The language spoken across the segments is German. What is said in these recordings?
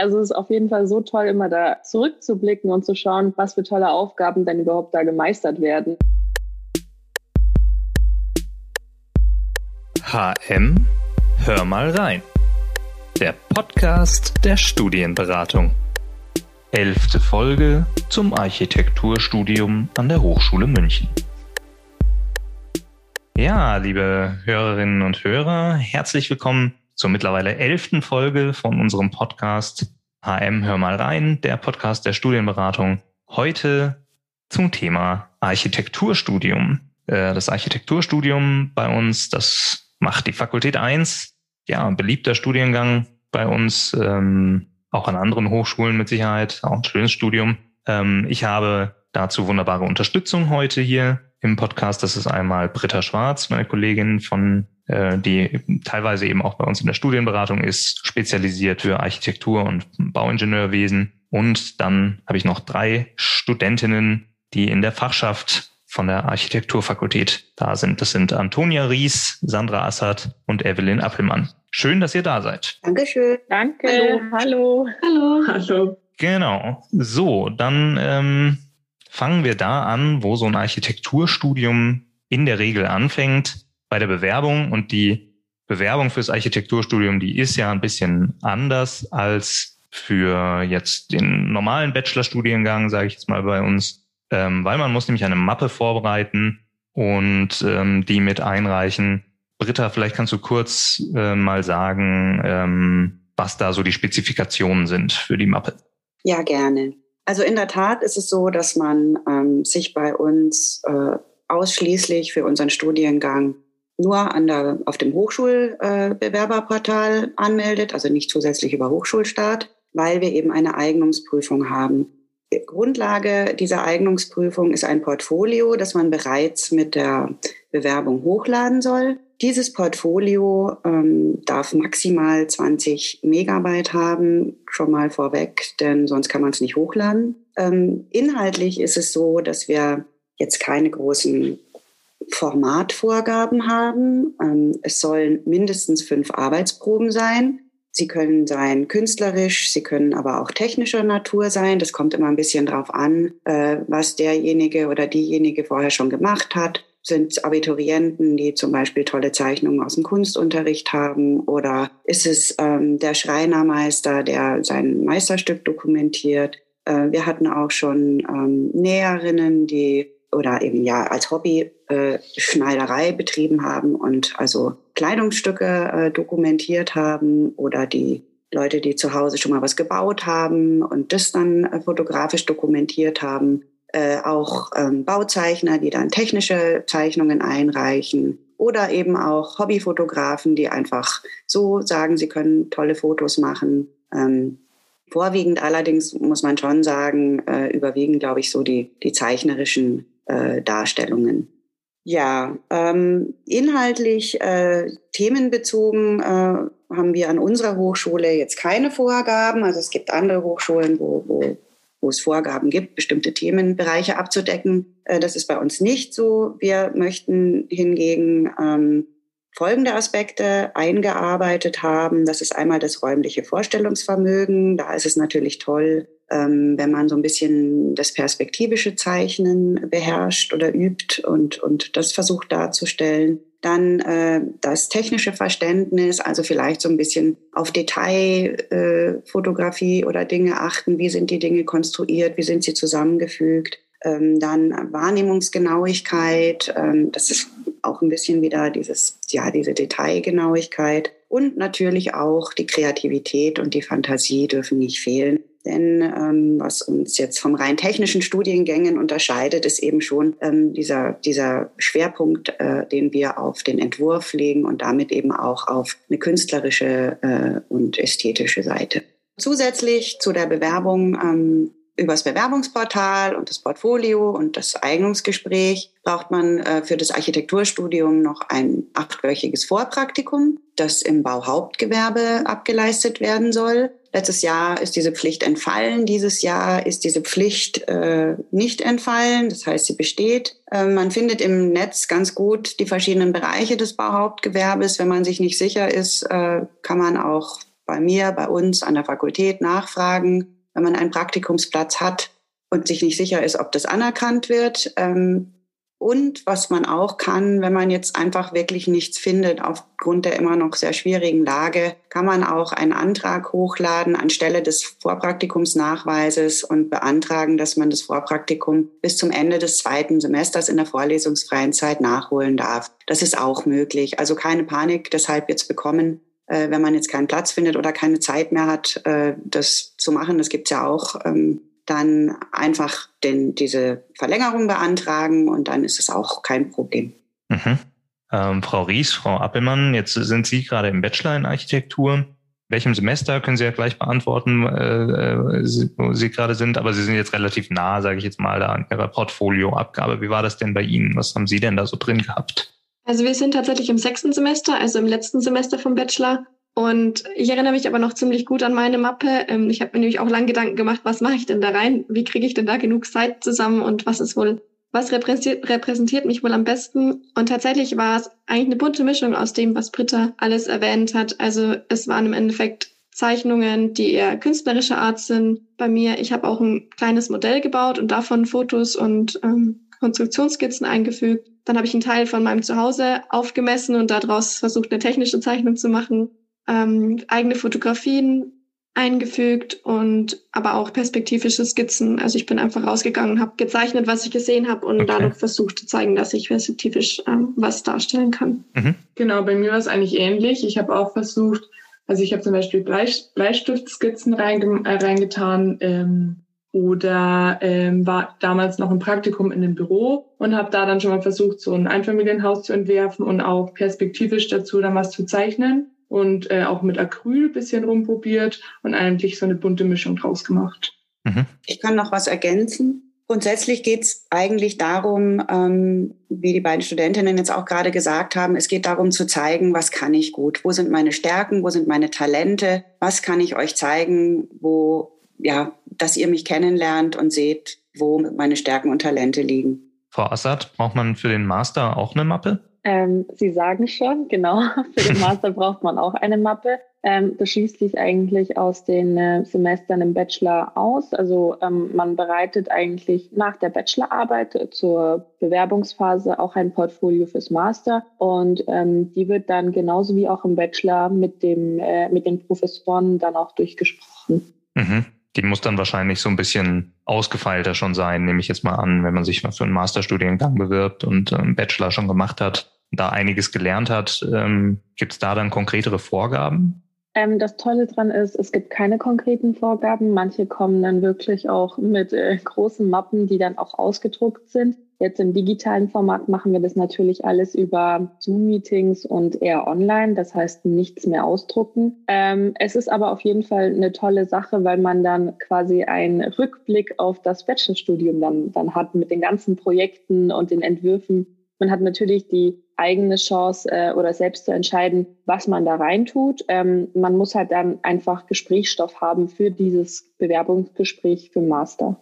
Also es ist auf jeden Fall so toll, immer da zurückzublicken und zu schauen, was für tolle Aufgaben denn überhaupt da gemeistert werden. HM, hör mal rein. Der Podcast der Studienberatung. Elfte Folge zum Architekturstudium an der Hochschule München. Ja, liebe Hörerinnen und Hörer, herzlich willkommen zur mittlerweile elften Folge von unserem Podcast HM Hör mal rein, der Podcast der Studienberatung. Heute zum Thema Architekturstudium. Äh, das Architekturstudium bei uns, das macht die Fakultät 1. Ja, ein beliebter Studiengang bei uns, ähm, auch an anderen Hochschulen mit Sicherheit, auch ein schönes Studium. Ähm, ich habe dazu wunderbare Unterstützung heute hier im Podcast. Das ist einmal Britta Schwarz, meine Kollegin von die teilweise eben auch bei uns in der Studienberatung ist, spezialisiert für Architektur und Bauingenieurwesen. Und dann habe ich noch drei Studentinnen, die in der Fachschaft von der Architekturfakultät da sind. Das sind Antonia Ries, Sandra Assad und Evelyn Appelmann. Schön, dass ihr da seid. Dankeschön. Danke. Hallo. Hallo. Hallo. Genau. So, dann ähm, fangen wir da an, wo so ein Architekturstudium in der Regel anfängt bei der Bewerbung und die Bewerbung fürs Architekturstudium, die ist ja ein bisschen anders als für jetzt den normalen Bachelorstudiengang, sage ich jetzt mal bei uns, ähm, weil man muss nämlich eine Mappe vorbereiten und ähm, die mit einreichen. Britta, vielleicht kannst du kurz äh, mal sagen, ähm, was da so die Spezifikationen sind für die Mappe. Ja, gerne. Also in der Tat ist es so, dass man ähm, sich bei uns äh, ausschließlich für unseren Studiengang nur an der, auf dem Hochschulbewerberportal äh, anmeldet, also nicht zusätzlich über Hochschulstart, weil wir eben eine Eignungsprüfung haben. Grundlage dieser Eignungsprüfung ist ein Portfolio, das man bereits mit der Bewerbung hochladen soll. Dieses Portfolio ähm, darf maximal 20 Megabyte haben, schon mal vorweg, denn sonst kann man es nicht hochladen. Ähm, inhaltlich ist es so, dass wir jetzt keine großen Formatvorgaben haben. Ähm, es sollen mindestens fünf Arbeitsproben sein. Sie können sein künstlerisch, sie können aber auch technischer Natur sein. Das kommt immer ein bisschen drauf an, äh, was derjenige oder diejenige vorher schon gemacht hat. Sind Abiturienten, die zum Beispiel tolle Zeichnungen aus dem Kunstunterricht haben? Oder ist es ähm, der Schreinermeister, der sein Meisterstück dokumentiert? Äh, wir hatten auch schon ähm, Näherinnen, die oder eben ja als Hobby äh, Schneiderei betrieben haben und also Kleidungsstücke äh, dokumentiert haben oder die Leute, die zu Hause schon mal was gebaut haben und das dann äh, fotografisch dokumentiert haben. Äh, auch ähm, Bauzeichner, die dann technische Zeichnungen einreichen oder eben auch Hobbyfotografen, die einfach so sagen, sie können tolle Fotos machen. Ähm, vorwiegend allerdings muss man schon sagen, äh, überwiegen, glaube ich, so die, die zeichnerischen äh, Darstellungen. Ja, ähm, inhaltlich äh, themenbezogen äh, haben wir an unserer Hochschule jetzt keine Vorgaben. Also es gibt andere Hochschulen, wo, wo, wo es Vorgaben gibt, bestimmte Themenbereiche abzudecken. Äh, das ist bei uns nicht so. Wir möchten hingegen ähm, folgende Aspekte eingearbeitet haben. Das ist einmal das räumliche Vorstellungsvermögen. Da ist es natürlich toll, wenn man so ein bisschen das perspektivische Zeichnen beherrscht oder übt und, und das versucht darzustellen. Dann äh, das technische Verständnis, also vielleicht so ein bisschen auf Detailfotografie äh, oder Dinge achten. Wie sind die Dinge konstruiert? Wie sind sie zusammengefügt? Ähm, dann Wahrnehmungsgenauigkeit, ähm, das ist auch ein bisschen wieder dieses, ja, diese Detailgenauigkeit. Und natürlich auch die Kreativität und die Fantasie dürfen nicht fehlen. Denn ähm, was uns jetzt vom rein technischen Studiengängen unterscheidet, ist eben schon ähm, dieser, dieser Schwerpunkt, äh, den wir auf den Entwurf legen und damit eben auch auf eine künstlerische äh, und ästhetische Seite. Zusätzlich zu der Bewerbung ähm, übers Bewerbungsportal und das Portfolio und das Eignungsgespräch braucht man äh, für das Architekturstudium noch ein achtwöchiges Vorpraktikum, das im Bauhauptgewerbe abgeleistet werden soll. Letztes Jahr ist diese Pflicht entfallen. Dieses Jahr ist diese Pflicht äh, nicht entfallen. Das heißt, sie besteht. Äh, man findet im Netz ganz gut die verschiedenen Bereiche des Bauhauptgewerbes. Wenn man sich nicht sicher ist, äh, kann man auch bei mir, bei uns an der Fakultät nachfragen, wenn man einen Praktikumsplatz hat und sich nicht sicher ist, ob das anerkannt wird. Ähm, und was man auch kann, wenn man jetzt einfach wirklich nichts findet, aufgrund der immer noch sehr schwierigen Lage, kann man auch einen Antrag hochladen anstelle des Vorpraktikumsnachweises und beantragen, dass man das Vorpraktikum bis zum Ende des zweiten Semesters in der vorlesungsfreien Zeit nachholen darf. Das ist auch möglich. Also keine Panik deshalb jetzt bekommen, äh, wenn man jetzt keinen Platz findet oder keine Zeit mehr hat, äh, das zu machen. Das gibt's ja auch. Dann einfach den, diese Verlängerung beantragen und dann ist es auch kein Problem. Mhm. Ähm, Frau Ries, Frau Appelmann, jetzt sind Sie gerade im Bachelor in Architektur. Welchem Semester können Sie ja gleich beantworten, äh, wo Sie gerade sind, aber Sie sind jetzt relativ nah, sage ich jetzt mal, an Ihrer Portfolioabgabe. Wie war das denn bei Ihnen? Was haben Sie denn da so drin gehabt? Also wir sind tatsächlich im sechsten Semester, also im letzten Semester vom Bachelor. Und ich erinnere mich aber noch ziemlich gut an meine Mappe. Ähm, ich habe mir nämlich auch lang Gedanken gemacht, was mache ich denn da rein? Wie kriege ich denn da genug Zeit zusammen und was ist wohl, was repräsentiert, repräsentiert mich wohl am besten? Und tatsächlich war es eigentlich eine bunte Mischung aus dem, was Britta alles erwähnt hat. Also es waren im Endeffekt Zeichnungen, die eher künstlerischer Art sind. Bei mir, ich habe auch ein kleines Modell gebaut und davon Fotos und ähm, Konstruktionsskizzen eingefügt. Dann habe ich einen Teil von meinem Zuhause aufgemessen und daraus versucht, eine technische Zeichnung zu machen ähm, eigene Fotografien eingefügt und aber auch perspektivische Skizzen. Also ich bin einfach rausgegangen und habe gezeichnet, was ich gesehen habe und okay. dadurch versucht zu zeigen, dass ich perspektivisch ähm, was darstellen kann. Mhm. Genau, bei mir war es eigentlich ähnlich. Ich habe auch versucht, also ich habe zum Beispiel Bleistiftskizzen reinge äh, reingetan ähm, oder ähm, war damals noch im Praktikum in einem Büro und habe da dann schon mal versucht, so ein Einfamilienhaus zu entwerfen und auch perspektivisch dazu dann was zu zeichnen und äh, auch mit Acryl bisschen rumprobiert und eigentlich so eine bunte Mischung draus gemacht. Mhm. Ich kann noch was ergänzen. Grundsätzlich geht es eigentlich darum, ähm, wie die beiden Studentinnen jetzt auch gerade gesagt haben, es geht darum zu zeigen, was kann ich gut, wo sind meine Stärken, wo sind meine Talente, was kann ich euch zeigen, wo, ja, dass ihr mich kennenlernt und seht, wo meine Stärken und Talente liegen. Frau Assad, braucht man für den Master auch eine Mappe? Ähm, Sie sagen schon, genau. Für den Master braucht man auch eine Mappe. Ähm, das schließt sich eigentlich aus den äh, Semestern im Bachelor aus. Also ähm, man bereitet eigentlich nach der Bachelorarbeit zur Bewerbungsphase auch ein Portfolio fürs Master und ähm, die wird dann genauso wie auch im Bachelor mit dem äh, mit den Professoren dann auch durchgesprochen. Mhm. Die muss dann wahrscheinlich so ein bisschen ausgefeilter schon sein, nehme ich jetzt mal an, wenn man sich für einen Masterstudiengang bewirbt und einen ähm, Bachelor schon gemacht hat, da einiges gelernt hat. Ähm, Gibt es da dann konkretere Vorgaben? Ähm, das Tolle dran ist, es gibt keine konkreten Vorgaben. Manche kommen dann wirklich auch mit äh, großen Mappen, die dann auch ausgedruckt sind. Jetzt im digitalen Format machen wir das natürlich alles über Zoom-Meetings und eher online, das heißt nichts mehr ausdrucken. Ähm, es ist aber auf jeden Fall eine tolle Sache, weil man dann quasi einen Rückblick auf das Bachelorstudium dann, dann hat mit den ganzen Projekten und den Entwürfen. Man hat natürlich die eigene Chance äh, oder selbst zu entscheiden, was man da reintut. Ähm, man muss halt dann einfach Gesprächsstoff haben für dieses Bewerbungsgespräch für Master.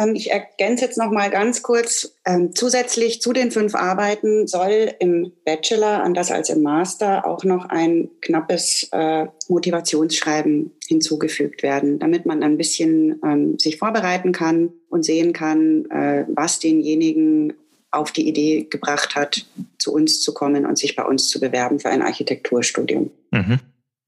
Ähm, ich ergänze jetzt noch mal ganz kurz. Ähm, zusätzlich zu den fünf Arbeiten soll im Bachelor, anders als im Master, auch noch ein knappes äh, Motivationsschreiben hinzugefügt werden, damit man ein bisschen ähm, sich vorbereiten kann und sehen kann, äh, was denjenigen auf die Idee gebracht hat, zu uns zu kommen und sich bei uns zu bewerben für ein Architekturstudium. Mhm.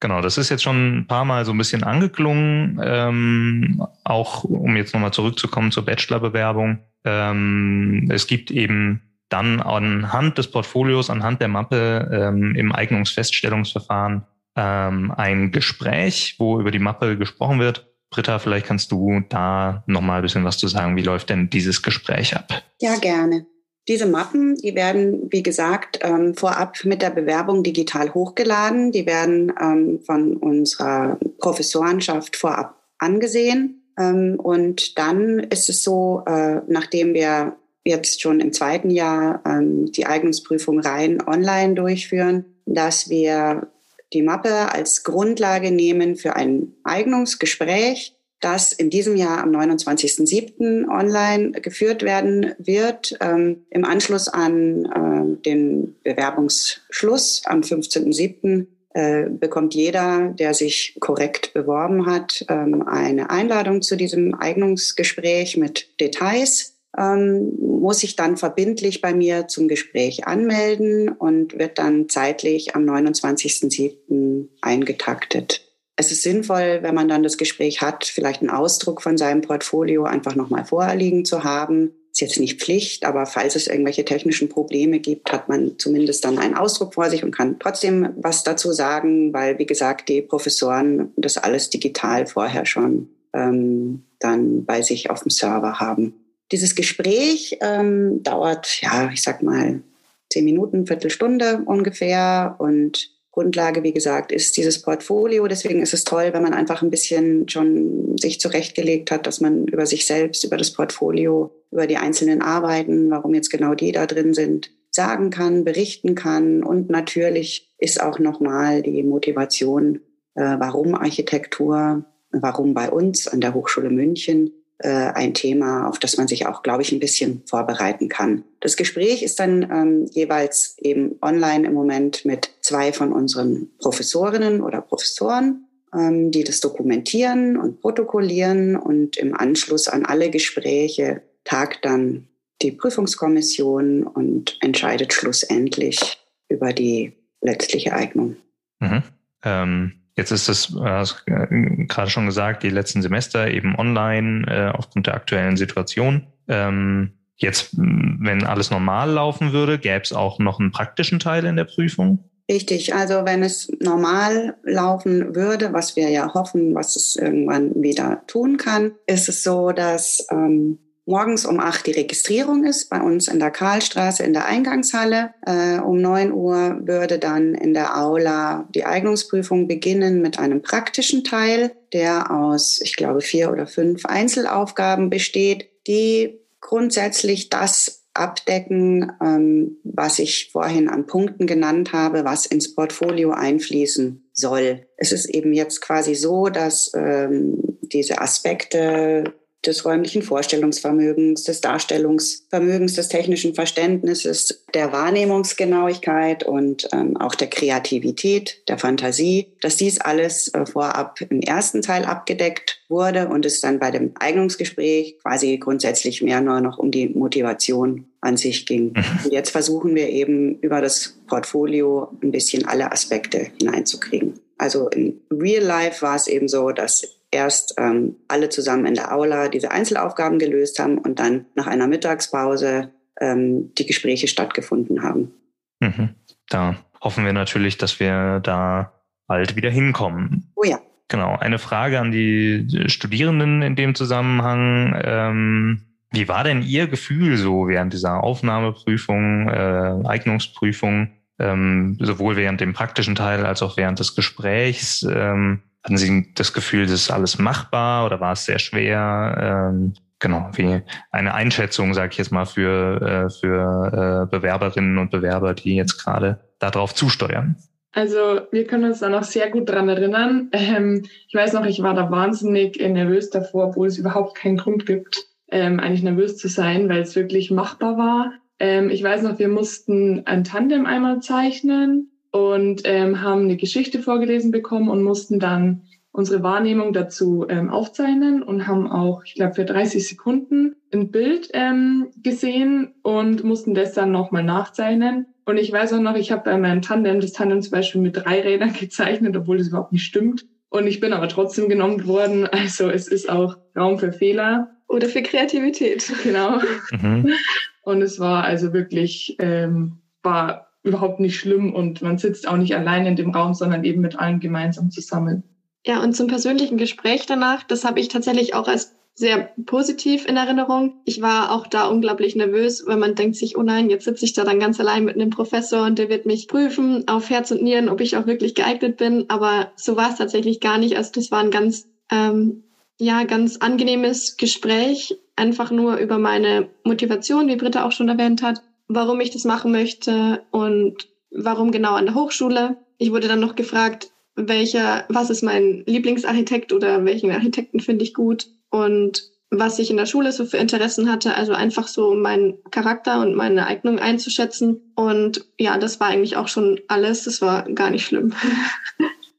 Genau, das ist jetzt schon ein paar Mal so ein bisschen angeklungen. Ähm, auch um jetzt nochmal zurückzukommen zur Bachelorbewerbung. Ähm, es gibt eben dann anhand des Portfolios, anhand der Mappe ähm, im Eignungsfeststellungsverfahren ähm, ein Gespräch, wo über die Mappe gesprochen wird. Britta, vielleicht kannst du da nochmal ein bisschen was zu sagen. Wie läuft denn dieses Gespräch ab? Ja, gerne. Diese Mappen, die werden, wie gesagt, ähm, vorab mit der Bewerbung digital hochgeladen. Die werden ähm, von unserer Professorenschaft vorab angesehen. Ähm, und dann ist es so, äh, nachdem wir jetzt schon im zweiten Jahr die Eignungsprüfung rein online durchführen, dass wir die Mappe als Grundlage nehmen für ein Eignungsgespräch das in diesem Jahr am 29.07. online geführt werden wird, ähm, im Anschluss an äh, den Bewerbungsschluss am 15.07. äh, bekommt jeder, der sich korrekt beworben hat, ähm, eine Einladung zu diesem Eignungsgespräch mit Details, ähm, muss sich dann verbindlich bei mir zum Gespräch anmelden und wird dann zeitlich am 29.07. eingetaktet. Es ist sinnvoll, wenn man dann das Gespräch hat, vielleicht einen Ausdruck von seinem Portfolio einfach nochmal vorliegen zu haben ist jetzt nicht Pflicht, aber falls es irgendwelche technischen Probleme gibt, hat man zumindest dann einen Ausdruck vor sich und kann trotzdem was dazu sagen, weil, wie gesagt, die Professoren das alles digital vorher schon ähm, dann bei sich auf dem Server haben. Dieses Gespräch ähm, dauert, ja, ich sag mal, zehn Minuten, Viertelstunde ungefähr und Grundlage, wie gesagt, ist dieses Portfolio. Deswegen ist es toll, wenn man einfach ein bisschen schon sich zurechtgelegt hat, dass man über sich selbst, über das Portfolio, über die einzelnen Arbeiten, warum jetzt genau die da drin sind, sagen kann, berichten kann. Und natürlich ist auch nochmal die Motivation, äh, warum Architektur, warum bei uns an der Hochschule München äh, ein Thema, auf das man sich auch, glaube ich, ein bisschen vorbereiten kann. Das Gespräch ist dann ähm, jeweils eben online im Moment mit zwei von unseren Professorinnen oder Professoren, ähm, die das dokumentieren und protokollieren und im Anschluss an alle Gespräche tagt dann die Prüfungskommission und entscheidet schlussendlich über die letztliche Eignung. Mhm. Ähm Jetzt ist es, äh, hast äh, gerade schon gesagt, die letzten Semester eben online äh, aufgrund der aktuellen Situation. Ähm, jetzt, wenn alles normal laufen würde, gäbe es auch noch einen praktischen Teil in der Prüfung? Richtig, also wenn es normal laufen würde, was wir ja hoffen, was es irgendwann wieder tun kann, ist es so, dass ähm, morgens um acht die Registrierung ist, bei uns in der Karlstraße in der Eingangshalle. Äh, um neun Uhr würde dann in der Aula die Eignungsprüfung beginnen mit einem praktischen Teil, der aus, ich glaube, vier oder fünf Einzelaufgaben besteht, die grundsätzlich das abdecken, ähm, was ich vorhin an Punkten genannt habe, was ins Portfolio einfließen soll. Es ist eben jetzt quasi so, dass ähm, diese Aspekte des räumlichen Vorstellungsvermögens, des Darstellungsvermögens, des technischen Verständnisses, der Wahrnehmungsgenauigkeit und ähm, auch der Kreativität, der Fantasie, dass dies alles äh, vorab im ersten Teil abgedeckt wurde und es dann bei dem Eignungsgespräch quasi grundsätzlich mehr nur noch um die Motivation an sich ging. Mhm. Und jetzt versuchen wir eben über das Portfolio ein bisschen alle Aspekte hineinzukriegen. Also in Real Life war es eben so, dass erst ähm, alle zusammen in der Aula diese Einzelaufgaben gelöst haben und dann nach einer Mittagspause ähm, die Gespräche stattgefunden haben. Mhm. Da hoffen wir natürlich, dass wir da bald wieder hinkommen. Oh ja. Genau. Eine Frage an die Studierenden in dem Zusammenhang. Ähm, wie war denn Ihr Gefühl so während dieser Aufnahmeprüfung, äh, Eignungsprüfung, ähm, sowohl während dem praktischen Teil als auch während des Gesprächs? Ähm, hatten Sie das Gefühl, das ist alles machbar oder war es sehr schwer? Ähm, genau, wie eine Einschätzung, sage ich jetzt mal, für, äh, für äh, Bewerberinnen und Bewerber, die jetzt gerade darauf zusteuern. Also wir können uns da noch sehr gut dran erinnern. Ähm, ich weiß noch, ich war da wahnsinnig nervös davor, obwohl es überhaupt keinen Grund gibt, ähm, eigentlich nervös zu sein, weil es wirklich machbar war. Ähm, ich weiß noch, wir mussten ein Tandem einmal zeichnen und ähm, haben eine Geschichte vorgelesen bekommen und mussten dann unsere Wahrnehmung dazu ähm, aufzeichnen und haben auch, ich glaube, für 30 Sekunden ein Bild ähm, gesehen und mussten das dann nochmal nachzeichnen. Und ich weiß auch noch, ich habe bei meinem Tandem das Tandem zum Beispiel mit drei Rädern gezeichnet, obwohl das überhaupt nicht stimmt. Und ich bin aber trotzdem genommen worden. Also es ist auch Raum für Fehler. Oder für Kreativität. Genau. Mhm. Und es war also wirklich, ähm, war überhaupt nicht schlimm und man sitzt auch nicht allein in dem Raum, sondern eben mit allen gemeinsam zusammen. Ja, und zum persönlichen Gespräch danach, das habe ich tatsächlich auch als sehr positiv in Erinnerung. Ich war auch da unglaublich nervös, weil man denkt sich, oh nein, jetzt sitze ich da dann ganz allein mit einem Professor und der wird mich prüfen auf Herz und Nieren, ob ich auch wirklich geeignet bin. Aber so war es tatsächlich gar nicht. Also das war ein ganz, ähm, ja, ganz angenehmes Gespräch, einfach nur über meine Motivation, wie Britta auch schon erwähnt hat warum ich das machen möchte und warum genau an der Hochschule. Ich wurde dann noch gefragt, welcher, was ist mein Lieblingsarchitekt oder welchen Architekten finde ich gut. Und was ich in der Schule so für Interessen hatte. Also einfach so meinen Charakter und meine Eignung einzuschätzen. Und ja, das war eigentlich auch schon alles. Das war gar nicht schlimm.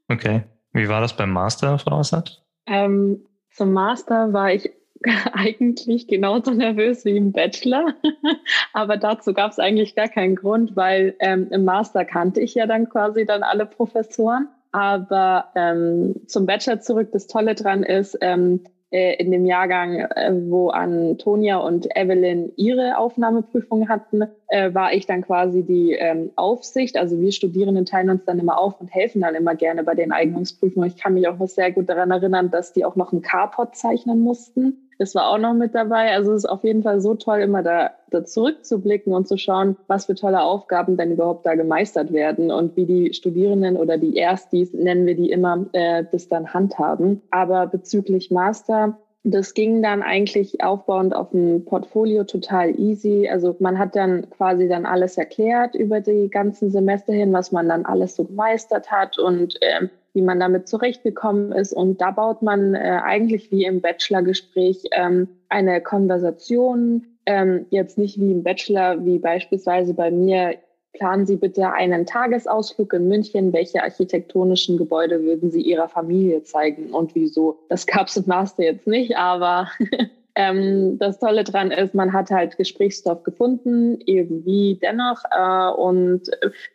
Okay. Wie war das beim Master, Frau Assad? Ähm, zum Master war ich eigentlich genauso nervös wie im Bachelor. Aber dazu gab es eigentlich gar keinen Grund, weil ähm, im Master kannte ich ja dann quasi dann alle Professoren. Aber ähm, zum Bachelor zurück, das Tolle dran ist, ähm, äh, in dem Jahrgang, äh, wo Antonia und Evelyn ihre Aufnahmeprüfung hatten, äh, war ich dann quasi die ähm, Aufsicht. Also wir Studierenden teilen uns dann immer auf und helfen dann immer gerne bei den Eignungsprüfungen. Ich kann mich auch noch sehr gut daran erinnern, dass die auch noch einen Carport zeichnen mussten. Das war auch noch mit dabei. Also es ist auf jeden Fall so toll, immer da, da zurückzublicken und zu schauen, was für tolle Aufgaben denn überhaupt da gemeistert werden und wie die Studierenden oder die Erstis, nennen wir die immer, äh, das dann handhaben. Aber bezüglich Master, das ging dann eigentlich aufbauend auf dem Portfolio total easy. Also man hat dann quasi dann alles erklärt über die ganzen Semester hin, was man dann alles so gemeistert hat und ähm, wie man damit zurechtgekommen ist. Und da baut man äh, eigentlich wie im Bachelorgespräch ähm, eine Konversation. Ähm, jetzt nicht wie im Bachelor, wie beispielsweise bei mir. Planen Sie bitte einen Tagesausflug in München. Welche architektonischen Gebäude würden Sie Ihrer Familie zeigen und wieso? Das gab es im Master jetzt nicht, aber Ähm, das Tolle dran ist, man hat halt Gesprächsstoff gefunden, irgendwie dennoch, äh, und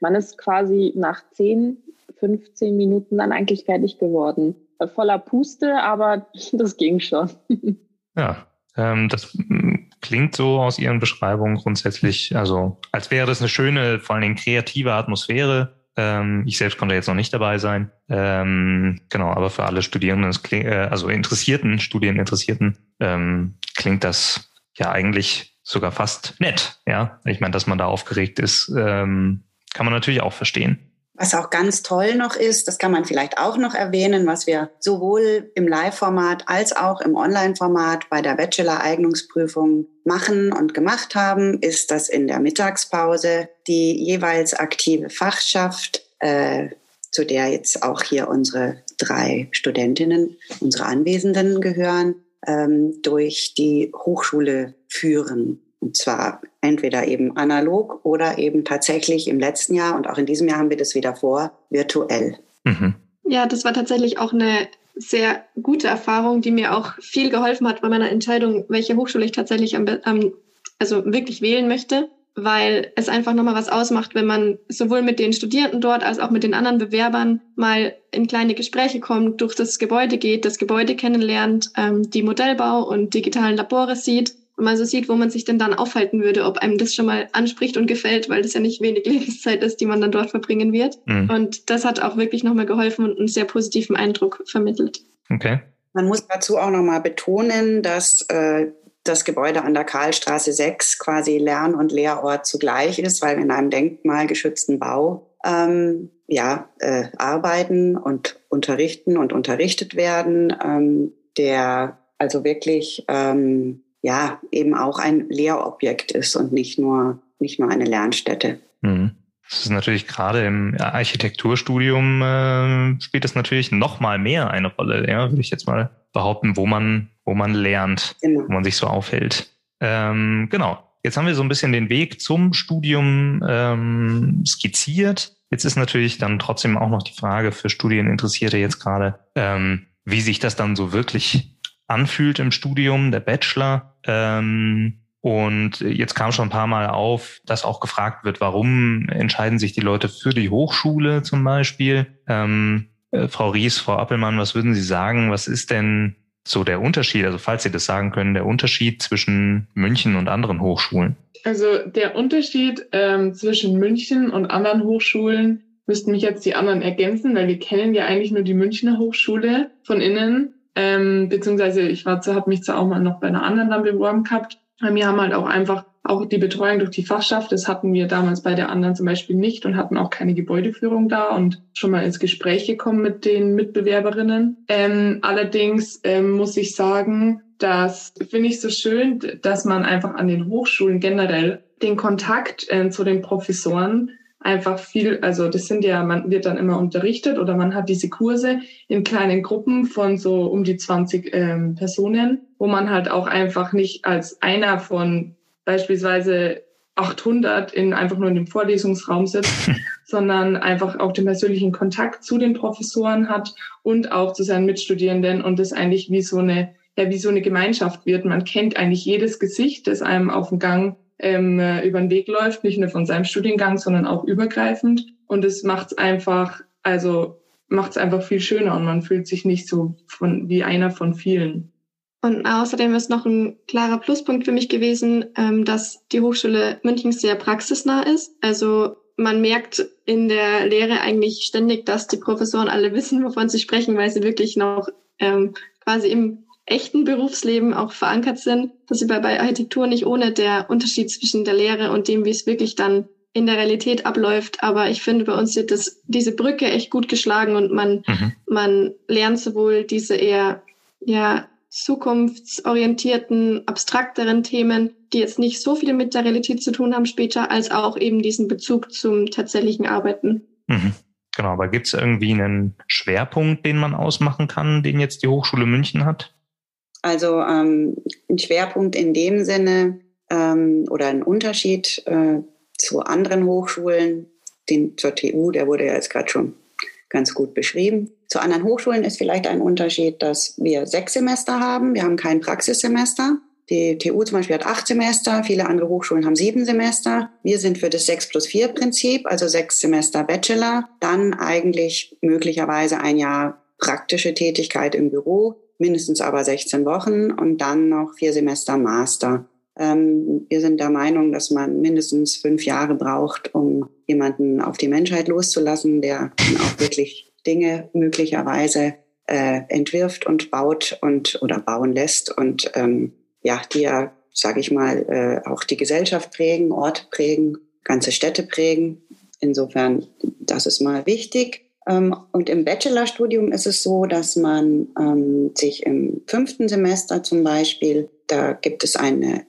man ist quasi nach zehn 15 Minuten dann eigentlich fertig geworden. Voller Puste, aber das ging schon. Ja, ähm, das klingt so aus Ihren Beschreibungen grundsätzlich, also als wäre das eine schöne, vor allen Dingen kreative Atmosphäre. Ähm, ich selbst konnte jetzt noch nicht dabei sein. Ähm, genau, aber für alle Studierenden, äh, also Interessierten, Studieninteressierten, ähm, klingt das ja eigentlich sogar fast nett. Ja, ich meine, dass man da aufgeregt ist, ähm, kann man natürlich auch verstehen. Was auch ganz toll noch ist, das kann man vielleicht auch noch erwähnen, was wir sowohl im Live-Format als auch im Online-Format bei der Bachelor-Eignungsprüfung machen und gemacht haben, ist, dass in der Mittagspause die jeweils aktive Fachschaft, äh, zu der jetzt auch hier unsere drei Studentinnen, unsere Anwesenden gehören, ähm, durch die Hochschule führen. Und zwar entweder eben analog oder eben tatsächlich im letzten Jahr und auch in diesem Jahr haben wir das wieder vor, virtuell. Mhm. Ja, das war tatsächlich auch eine sehr gute Erfahrung, die mir auch viel geholfen hat bei meiner Entscheidung, welche Hochschule ich tatsächlich am, am also wirklich wählen möchte, weil es einfach nochmal was ausmacht, wenn man sowohl mit den Studierenden dort als auch mit den anderen Bewerbern mal in kleine Gespräche kommt, durch das Gebäude geht, das Gebäude kennenlernt, ähm, die Modellbau und digitalen Labore sieht und man so sieht, wo man sich denn dann aufhalten würde, ob einem das schon mal anspricht und gefällt, weil das ja nicht wenig Lebenszeit ist, die man dann dort verbringen wird. Mhm. Und das hat auch wirklich nochmal geholfen und einen sehr positiven Eindruck vermittelt. Okay. Man muss dazu auch nochmal betonen, dass äh, das Gebäude an der Karlstraße 6 quasi Lern- und Lehrort zugleich ist, weil wir in einem denkmalgeschützten Bau ähm, ja, äh, arbeiten und unterrichten und unterrichtet werden, ähm, der also wirklich ähm, ja eben auch ein Lehrobjekt ist und nicht nur, nicht nur eine Lernstätte. Mhm. Das ist natürlich gerade im Architekturstudium äh, spielt es natürlich noch mal mehr eine Rolle, ja, würde ich jetzt mal behaupten, wo man, wo man lernt, genau. wo man sich so aufhält. Ähm, genau. Jetzt haben wir so ein bisschen den Weg zum Studium ähm, skizziert. Jetzt ist natürlich dann trotzdem auch noch die Frage für Studieninteressierte jetzt gerade, ähm, wie sich das dann so wirklich anfühlt im Studium, der Bachelor. Ähm, und jetzt kam schon ein paar Mal auf, dass auch gefragt wird, warum entscheiden sich die Leute für die Hochschule zum Beispiel. Ähm, äh, Frau Ries, Frau Appelmann, was würden Sie sagen? Was ist denn so der Unterschied, also falls Sie das sagen können, der Unterschied zwischen München und anderen Hochschulen? Also der Unterschied ähm, zwischen München und anderen Hochschulen müssten mich jetzt die anderen ergänzen, weil wir kennen ja eigentlich nur die Münchner Hochschule von innen. Ähm, beziehungsweise ich war, habe mich zwar auch mal noch bei einer anderen dann beworben gehabt. Wir haben halt auch einfach auch die Betreuung durch die Fachschaft. Das hatten wir damals bei der anderen zum Beispiel nicht und hatten auch keine Gebäudeführung da und schon mal ins Gespräch gekommen mit den Mitbewerberinnen. Ähm, allerdings ähm, muss ich sagen, das finde ich so schön, dass man einfach an den Hochschulen generell den Kontakt äh, zu den Professoren einfach viel, also das sind ja, man wird dann immer unterrichtet oder man hat diese Kurse in kleinen Gruppen von so um die 20 ähm, Personen, wo man halt auch einfach nicht als einer von beispielsweise 800 in einfach nur in dem Vorlesungsraum sitzt, sondern einfach auch den persönlichen Kontakt zu den Professoren hat und auch zu seinen Mitstudierenden und das eigentlich wie so eine ja wie so eine Gemeinschaft wird. Man kennt eigentlich jedes Gesicht, das einem auf dem Gang ähm, äh, über den Weg läuft, nicht nur von seinem Studiengang, sondern auch übergreifend. Und es macht es einfach, also macht es einfach viel schöner und man fühlt sich nicht so von wie einer von vielen. Und außerdem ist noch ein klarer Pluspunkt für mich gewesen, ähm, dass die Hochschule München sehr praxisnah ist. Also man merkt in der Lehre eigentlich ständig, dass die Professoren alle wissen, wovon sie sprechen, weil sie wirklich noch ähm, quasi im echten Berufsleben auch verankert sind. Das ist bei Architektur nicht ohne der Unterschied zwischen der Lehre und dem, wie es wirklich dann in der Realität abläuft. Aber ich finde, bei uns wird das, diese Brücke echt gut geschlagen und man, mhm. man lernt sowohl diese eher, ja, zukunftsorientierten, abstrakteren Themen, die jetzt nicht so viel mit der Realität zu tun haben später, als auch eben diesen Bezug zum tatsächlichen Arbeiten. Mhm. Genau, aber gibt es irgendwie einen Schwerpunkt, den man ausmachen kann, den jetzt die Hochschule München hat? Also ähm, ein Schwerpunkt in dem Sinne ähm, oder ein Unterschied äh, zu anderen Hochschulen, den, zur TU, der wurde ja jetzt gerade schon ganz gut beschrieben. Zu anderen Hochschulen ist vielleicht ein Unterschied, dass wir sechs Semester haben. Wir haben kein Praxissemester. Die TU zum Beispiel hat acht Semester, viele andere Hochschulen haben sieben Semester. Wir sind für das sechs plus vier Prinzip, also sechs Semester Bachelor, dann eigentlich möglicherweise ein Jahr praktische Tätigkeit im Büro, mindestens aber 16 Wochen und dann noch vier Semester Master. Ähm, wir sind der Meinung, dass man mindestens fünf Jahre braucht, um jemanden auf die Menschheit loszulassen, der auch wirklich Dinge möglicherweise äh, entwirft und baut und oder bauen lässt und ähm, ja, die ja, sage ich mal, äh, auch die Gesellschaft prägen, Orte prägen, ganze Städte prägen. Insofern, das ist mal wichtig. Ähm, und im Bachelorstudium ist es so, dass man ähm, sich im fünften Semester zum Beispiel, da gibt es eine,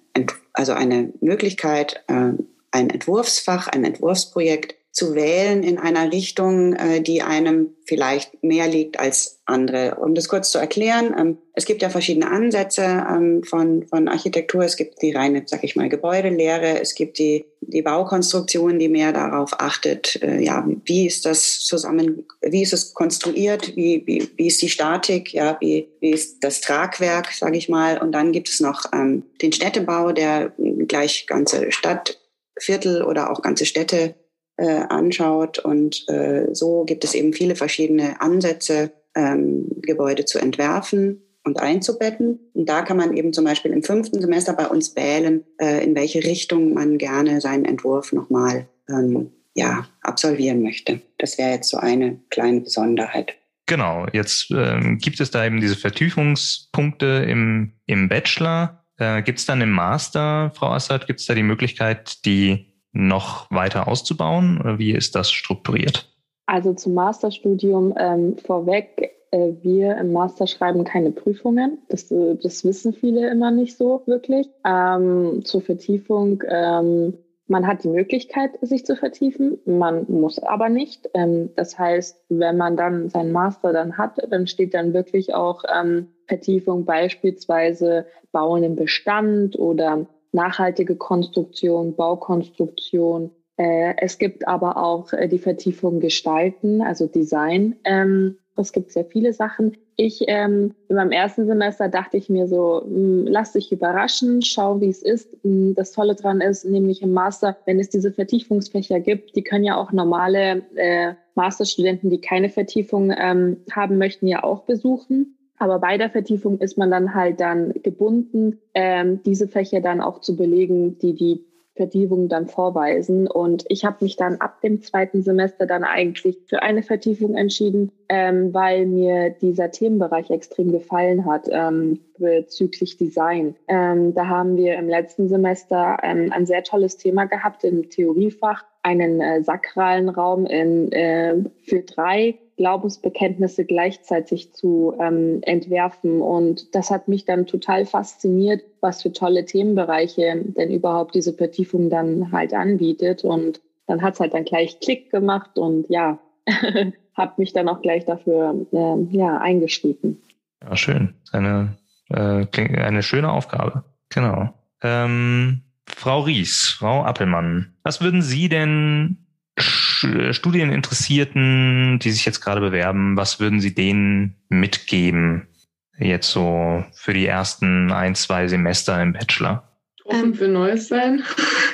also eine Möglichkeit, äh, ein Entwurfsfach, ein Entwurfsprojekt zu wählen in einer Richtung, äh, die einem vielleicht mehr liegt als andere. Um das kurz zu erklären, ähm, es gibt ja verschiedene Ansätze ähm, von, von Architektur. Es gibt die reine, sag ich mal, Gebäudelehre. Es gibt die, die Baukonstruktion, die mehr darauf achtet, äh, ja, wie ist das zusammen, wie ist es konstruiert, wie, wie, wie ist die Statik, ja, wie, wie ist das Tragwerk, sage ich mal. Und dann gibt es noch ähm, den Städtebau, der gleich ganze Stadtviertel oder auch ganze Städte äh, anschaut. Und äh, so gibt es eben viele verschiedene Ansätze, ähm, Gebäude zu entwerfen und einzubetten. Und da kann man eben zum Beispiel im fünften Semester bei uns wählen, äh, in welche Richtung man gerne seinen Entwurf nochmal ähm, ja, absolvieren möchte. Das wäre jetzt so eine kleine Besonderheit. Genau, jetzt ähm, gibt es da eben diese Vertiefungspunkte im, im Bachelor. Äh, gibt es dann im Master, Frau Assad, gibt es da die Möglichkeit, die noch weiter auszubauen? Oder wie ist das strukturiert? Also zum Masterstudium ähm, vorweg, äh, wir im Master schreiben keine Prüfungen. Das, das wissen viele immer nicht so wirklich. Ähm, zur Vertiefung, ähm, man hat die Möglichkeit, sich zu vertiefen, man muss aber nicht. Ähm, das heißt, wenn man dann seinen Master dann hat, dann steht dann wirklich auch ähm, Vertiefung beispielsweise Bauen im Bestand oder nachhaltige Konstruktion, Baukonstruktion. Äh, es gibt aber auch äh, die Vertiefung Gestalten, also Design. Ähm, es gibt sehr viele Sachen. Ich ähm, in meinem ersten Semester dachte ich mir so, mh, hm, lass dich überraschen, schau, wie es ist. Hm, das Tolle dran ist, nämlich im Master, wenn es diese Vertiefungsfächer gibt, die können ja auch normale äh, Masterstudenten, die keine Vertiefung ähm, haben möchten, ja auch besuchen. Aber bei der Vertiefung ist man dann halt dann gebunden, ähm, diese Fächer dann auch zu belegen, die die Vertiefung dann vorweisen. Und ich habe mich dann ab dem zweiten Semester dann eigentlich für eine Vertiefung entschieden, ähm, weil mir dieser Themenbereich extrem gefallen hat ähm, bezüglich Design. Ähm, da haben wir im letzten Semester ähm, ein sehr tolles Thema gehabt im Theoriefach, einen äh, sakralen Raum in, äh, für drei Glaubensbekenntnisse gleichzeitig zu ähm, entwerfen. Und das hat mich dann total fasziniert, was für tolle Themenbereiche denn überhaupt diese Vertiefung dann halt anbietet. Und dann hat's halt dann gleich Klick gemacht und ja, habe mich dann auch gleich dafür äh, ja, eingeschrieben. Ja, schön. Eine, äh, eine schöne Aufgabe. Genau. Ähm, Frau Ries, Frau Appelmann, was würden Sie denn Studieninteressierten, die sich jetzt gerade bewerben, was würden Sie denen mitgeben, jetzt so für die ersten ein, zwei Semester im Bachelor? Offen für Neues sein.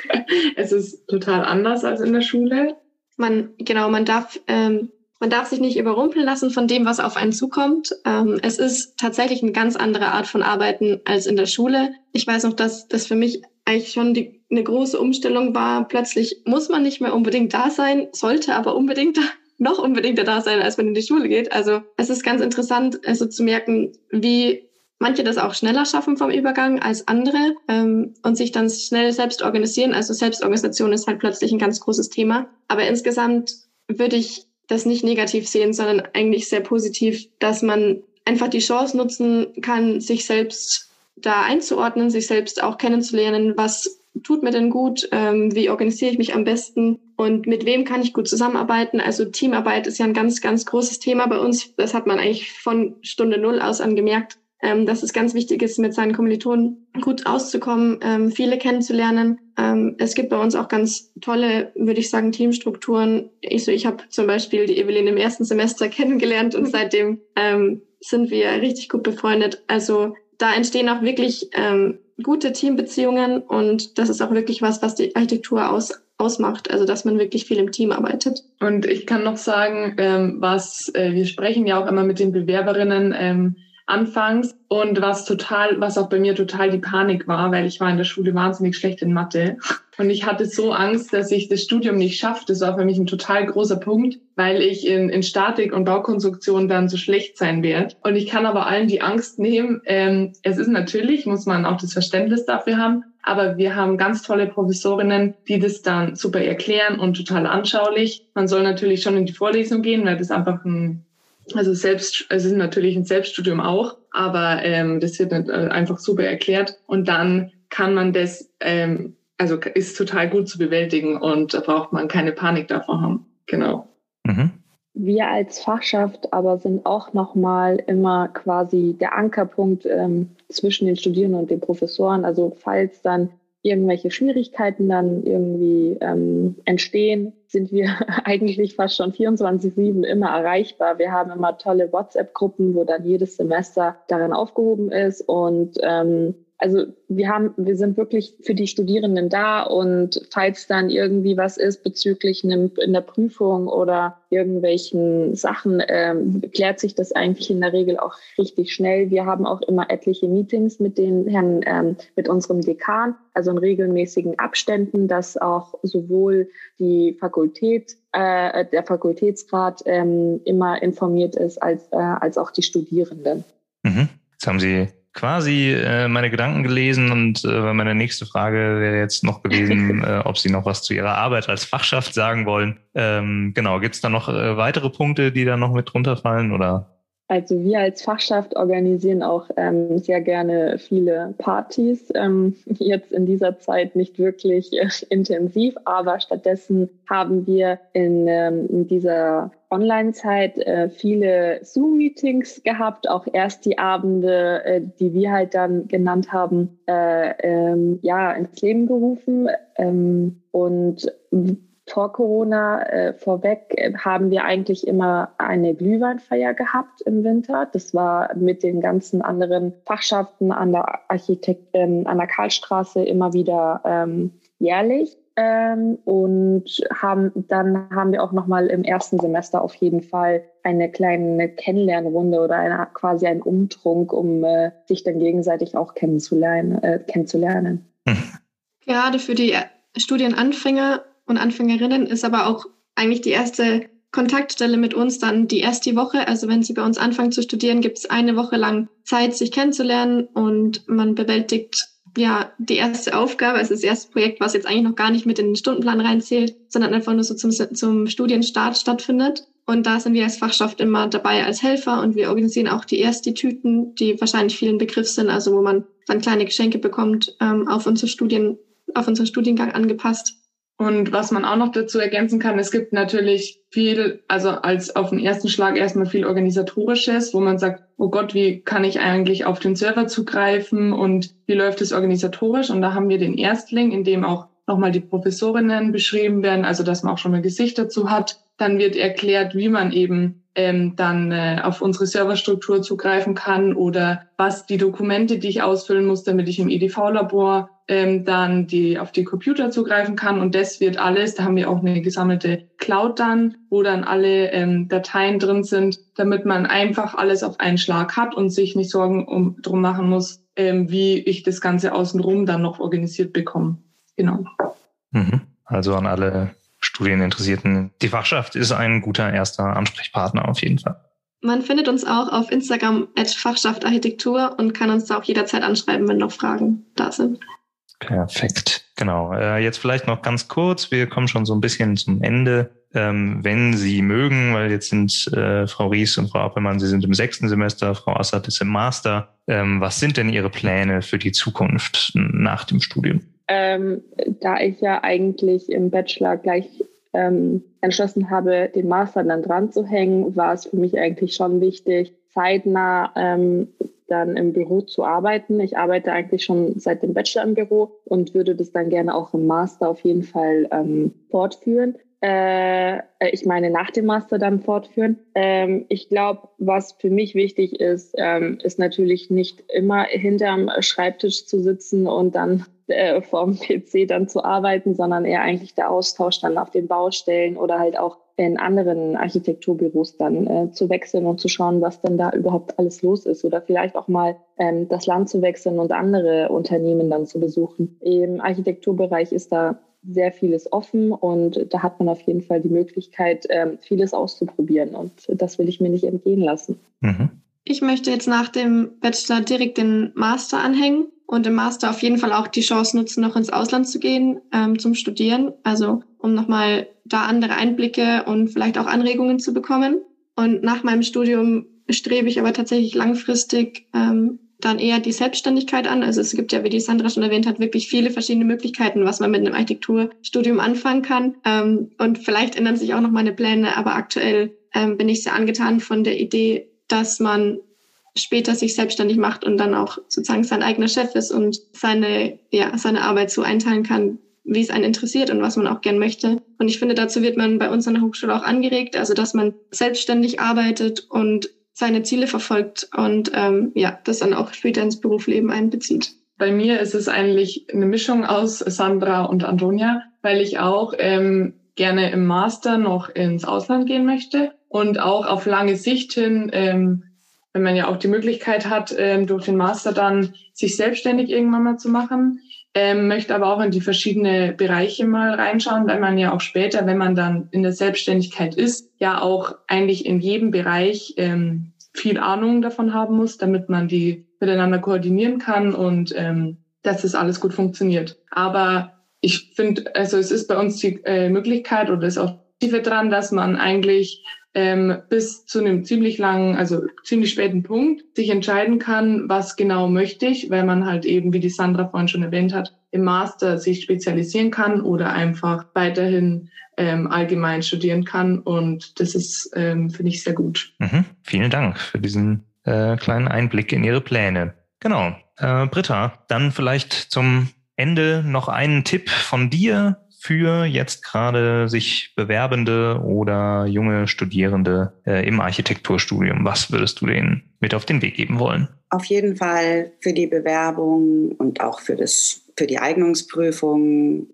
es ist total anders als in der Schule. Man, genau, man darf, ähm, man darf sich nicht überrumpeln lassen von dem, was auf einen zukommt. Ähm, es ist tatsächlich eine ganz andere Art von Arbeiten als in der Schule. Ich weiß noch, dass das für mich eigentlich schon die, eine große Umstellung war. Plötzlich muss man nicht mehr unbedingt da sein, sollte aber unbedingt da, noch unbedingter da sein, als man in die Schule geht. Also es ist ganz interessant, also zu merken, wie manche das auch schneller schaffen vom Übergang als andere ähm, und sich dann schnell selbst organisieren. Also Selbstorganisation ist halt plötzlich ein ganz großes Thema. Aber insgesamt würde ich das nicht negativ sehen, sondern eigentlich sehr positiv, dass man einfach die Chance nutzen kann, sich selbst da einzuordnen, sich selbst auch kennenzulernen, was tut mir denn gut, ähm, wie organisiere ich mich am besten und mit wem kann ich gut zusammenarbeiten. Also Teamarbeit ist ja ein ganz, ganz großes Thema bei uns. Das hat man eigentlich von Stunde Null aus angemerkt, ähm, dass es ganz wichtig ist, mit seinen Kommilitonen gut auszukommen, ähm, viele kennenzulernen. Ähm, es gibt bei uns auch ganz tolle, würde ich sagen, Teamstrukturen. Ich, so, ich habe zum Beispiel die Evelyn im ersten Semester kennengelernt und seitdem ähm, sind wir richtig gut befreundet. Also da entstehen auch wirklich ähm, gute Teambeziehungen und das ist auch wirklich was, was die Architektur aus, ausmacht, also dass man wirklich viel im Team arbeitet. Und ich kann noch sagen, ähm, was äh, wir sprechen ja auch immer mit den Bewerberinnen ähm, anfangs und was total, was auch bei mir total die Panik war, weil ich war in der Schule wahnsinnig schlecht in Mathe und ich hatte so Angst, dass ich das Studium nicht schaffe. Das war für mich ein total großer Punkt, weil ich in, in Statik und Baukonstruktion dann so schlecht sein werde. Und ich kann aber allen die Angst nehmen. Ähm, es ist natürlich, muss man auch das Verständnis dafür haben, aber wir haben ganz tolle Professorinnen, die das dann super erklären und total anschaulich. Man soll natürlich schon in die Vorlesung gehen, weil das einfach ein also selbst, es ist natürlich ein Selbststudium auch, aber ähm, das wird äh, einfach super erklärt und dann kann man das ähm, also ist total gut zu bewältigen und da braucht man keine Panik davor haben. Genau. Mhm. Wir als Fachschaft aber sind auch nochmal immer quasi der Ankerpunkt ähm, zwischen den Studierenden und den Professoren. Also falls dann irgendwelche Schwierigkeiten dann irgendwie ähm, entstehen, sind wir eigentlich fast schon 24-7 immer erreichbar. Wir haben immer tolle WhatsApp-Gruppen, wo dann jedes Semester darin aufgehoben ist und ähm, also wir haben, wir sind wirklich für die Studierenden da und falls dann irgendwie was ist bezüglich einem, in der Prüfung oder irgendwelchen Sachen, ähm, klärt sich das eigentlich in der Regel auch richtig schnell. Wir haben auch immer etliche Meetings mit den Herrn, ähm, mit unserem Dekan, also in regelmäßigen Abständen, dass auch sowohl die Fakultät, äh, der Fakultätsrat ähm, immer informiert ist, als, äh, als auch die Studierenden. Mhm. Jetzt haben Sie quasi äh, meine Gedanken gelesen und äh, meine nächste Frage wäre jetzt noch gewesen, äh, ob Sie noch was zu Ihrer Arbeit als Fachschaft sagen wollen. Ähm, genau, gibt es da noch äh, weitere Punkte, die da noch mit drunter fallen oder? Also wir als Fachschaft organisieren auch ähm, sehr gerne viele Partys. Ähm, jetzt in dieser Zeit nicht wirklich äh, intensiv, aber stattdessen haben wir in, ähm, in dieser Online-Zeit äh, viele Zoom-Meetings gehabt, auch erst die Abende, äh, die wir halt dann genannt haben, äh, ähm, ja, ins Leben gerufen. Ähm, und vor Corona äh, vorweg äh, haben wir eigentlich immer eine Glühweinfeier gehabt im Winter. Das war mit den ganzen anderen Fachschaften an der Architekt, ähm, an der Karlstraße immer wieder ähm, jährlich. Ähm, und haben dann haben wir auch noch mal im ersten Semester auf jeden Fall eine kleine Kennenlernrunde oder eine, quasi einen Umtrunk, um äh, sich dann gegenseitig auch kennenzulernen. Äh, kennenzulernen. Gerade für die Studienanfänger und Anfängerinnen ist aber auch eigentlich die erste Kontaktstelle mit uns dann die erste Woche. Also wenn Sie bei uns anfangen zu studieren, gibt es eine Woche lang Zeit, sich kennenzulernen und man bewältigt ja die erste Aufgabe, also das erste Projekt, was jetzt eigentlich noch gar nicht mit in den Stundenplan reinzählt, sondern einfach nur so zum, zum Studienstart stattfindet. Und da sind wir als Fachschaft immer dabei als Helfer und wir organisieren auch die erste Tüten, die wahrscheinlich vielen Begriff sind, also wo man dann kleine Geschenke bekommt, ähm, auf unsere Studien, auf unseren Studiengang angepasst. Und was man auch noch dazu ergänzen kann, es gibt natürlich viel, also als auf den ersten Schlag erstmal viel organisatorisches, wo man sagt, oh Gott, wie kann ich eigentlich auf den Server zugreifen und wie läuft es organisatorisch? Und da haben wir den Erstling, in dem auch nochmal die Professorinnen beschrieben werden, also dass man auch schon mal Gesicht dazu hat. Dann wird erklärt, wie man eben ähm, dann äh, auf unsere Serverstruktur zugreifen kann oder was die Dokumente, die ich ausfüllen muss, damit ich im EDV-Labor ähm, dann die auf die Computer zugreifen kann. Und das wird alles, da haben wir auch eine gesammelte Cloud dann, wo dann alle ähm, Dateien drin sind, damit man einfach alles auf einen Schlag hat und sich nicht Sorgen um, drum machen muss, ähm, wie ich das Ganze außenrum dann noch organisiert bekomme. Genau. Mhm. Also an alle Studieninteressierten. Die Fachschaft ist ein guter erster Ansprechpartner auf jeden Fall. Man findet uns auch auf Instagram at Fachschaft Architektur und kann uns da auch jederzeit anschreiben, wenn noch Fragen da sind. Perfekt, genau. Äh, jetzt vielleicht noch ganz kurz, wir kommen schon so ein bisschen zum Ende. Ähm, wenn Sie mögen, weil jetzt sind äh, Frau Ries und Frau Appelmann, Sie sind im sechsten Semester, Frau Assad ist im Master. Ähm, was sind denn Ihre Pläne für die Zukunft nach dem Studium? Ähm, da ich ja eigentlich im Bachelor gleich ähm, entschlossen habe, den Master dann dran zu hängen, war es für mich eigentlich schon wichtig, zeitnah ähm, dann im Büro zu arbeiten. Ich arbeite eigentlich schon seit dem Bachelor im Büro und würde das dann gerne auch im Master auf jeden Fall ähm, fortführen. Äh, ich meine, nach dem Master dann fortführen. Ähm, ich glaube, was für mich wichtig ist, ähm, ist natürlich nicht immer hinterm Schreibtisch zu sitzen und dann äh, vorm PC dann zu arbeiten, sondern eher eigentlich der Austausch dann auf den Baustellen oder halt auch in anderen Architekturbüros dann äh, zu wechseln und zu schauen, was denn da überhaupt alles los ist oder vielleicht auch mal ähm, das Land zu wechseln und andere Unternehmen dann zu besuchen. Im Architekturbereich ist da sehr vieles offen und da hat man auf jeden Fall die Möglichkeit, ähm, vieles auszuprobieren und das will ich mir nicht entgehen lassen. Mhm. Ich möchte jetzt nach dem Bachelor direkt den Master anhängen und im Master auf jeden Fall auch die Chance nutzen, noch ins Ausland zu gehen ähm, zum Studieren. Also um nochmal da andere Einblicke und vielleicht auch Anregungen zu bekommen. Und nach meinem Studium strebe ich aber tatsächlich langfristig ähm, dann eher die Selbstständigkeit an. Also es gibt ja, wie die Sandra schon erwähnt hat, wirklich viele verschiedene Möglichkeiten, was man mit einem Architekturstudium anfangen kann. Ähm, und vielleicht ändern sich auch noch meine Pläne, aber aktuell ähm, bin ich sehr angetan von der Idee, dass man später sich selbstständig macht und dann auch sozusagen sein eigener Chef ist und seine, ja, seine Arbeit so einteilen kann, wie es einen interessiert und was man auch gern möchte. Und ich finde, dazu wird man bei uns an der Hochschule auch angeregt, also dass man selbstständig arbeitet und seine Ziele verfolgt und ähm, ja, das dann auch später ins Berufsleben einbezieht. Bei mir ist es eigentlich eine Mischung aus Sandra und Antonia, weil ich auch ähm, gerne im Master noch ins Ausland gehen möchte und auch auf lange Sicht hin ähm, wenn man ja auch die Möglichkeit hat, ähm, durch den Master dann sich selbstständig irgendwann mal zu machen, ähm, möchte aber auch in die verschiedenen Bereiche mal reinschauen, weil man ja auch später, wenn man dann in der Selbstständigkeit ist, ja auch eigentlich in jedem Bereich ähm, viel Ahnung davon haben muss, damit man die miteinander koordinieren kann und ähm, dass das alles gut funktioniert. Aber ich finde, also es ist bei uns die äh, Möglichkeit oder ist auch tiefe dran, dass man eigentlich ähm, bis zu einem ziemlich langen, also ziemlich späten Punkt sich entscheiden kann, was genau möchte ich, weil man halt eben, wie die Sandra vorhin schon erwähnt hat, im Master sich spezialisieren kann oder einfach weiterhin ähm, allgemein studieren kann. Und das ist, ähm, finde ich, sehr gut. Mhm. Vielen Dank für diesen äh, kleinen Einblick in Ihre Pläne. Genau. Äh, Britta, dann vielleicht zum Ende noch einen Tipp von dir für jetzt gerade sich Bewerbende oder junge Studierende äh, im Architekturstudium? Was würdest du denen mit auf den Weg geben wollen? Auf jeden Fall für die Bewerbung und auch für, das, für die Eignungsprüfung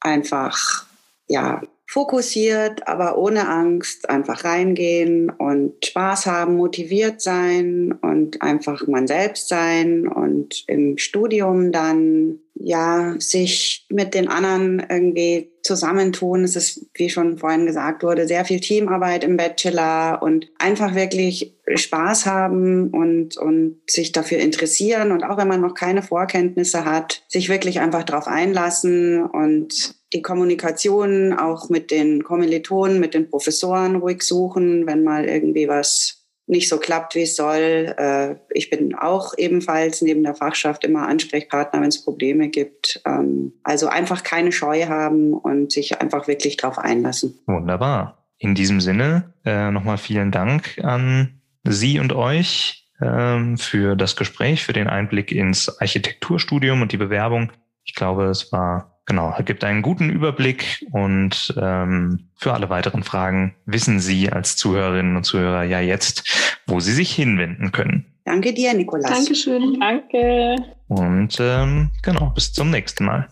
einfach ja, fokussiert, aber ohne Angst einfach reingehen und Spaß haben, motiviert sein und einfach man selbst sein und im Studium dann ja, sich mit den anderen irgendwie zusammentun. Es ist, wie schon vorhin gesagt wurde, sehr viel Teamarbeit im Bachelor und einfach wirklich Spaß haben und, und sich dafür interessieren. Und auch wenn man noch keine Vorkenntnisse hat, sich wirklich einfach darauf einlassen und die Kommunikation auch mit den Kommilitonen, mit den Professoren ruhig suchen, wenn mal irgendwie was nicht so klappt, wie es soll. Äh, ich bin auch ebenfalls neben der Fachschaft immer Ansprechpartner, wenn es Probleme gibt. Ähm, also einfach keine Scheu haben und sich einfach wirklich darauf einlassen. Wunderbar. In diesem Sinne äh, nochmal vielen Dank an Sie und euch ähm, für das Gespräch, für den Einblick ins Architekturstudium und die Bewerbung. Ich glaube, es war Genau, er gibt einen guten Überblick und ähm, für alle weiteren Fragen wissen Sie als Zuhörerinnen und Zuhörer ja jetzt, wo Sie sich hinwenden können. Danke dir, Nikolas. Dankeschön. Danke. Und ähm, genau, bis zum nächsten Mal.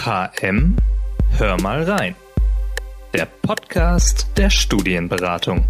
HM, hör mal rein. Der Podcast der Studienberatung.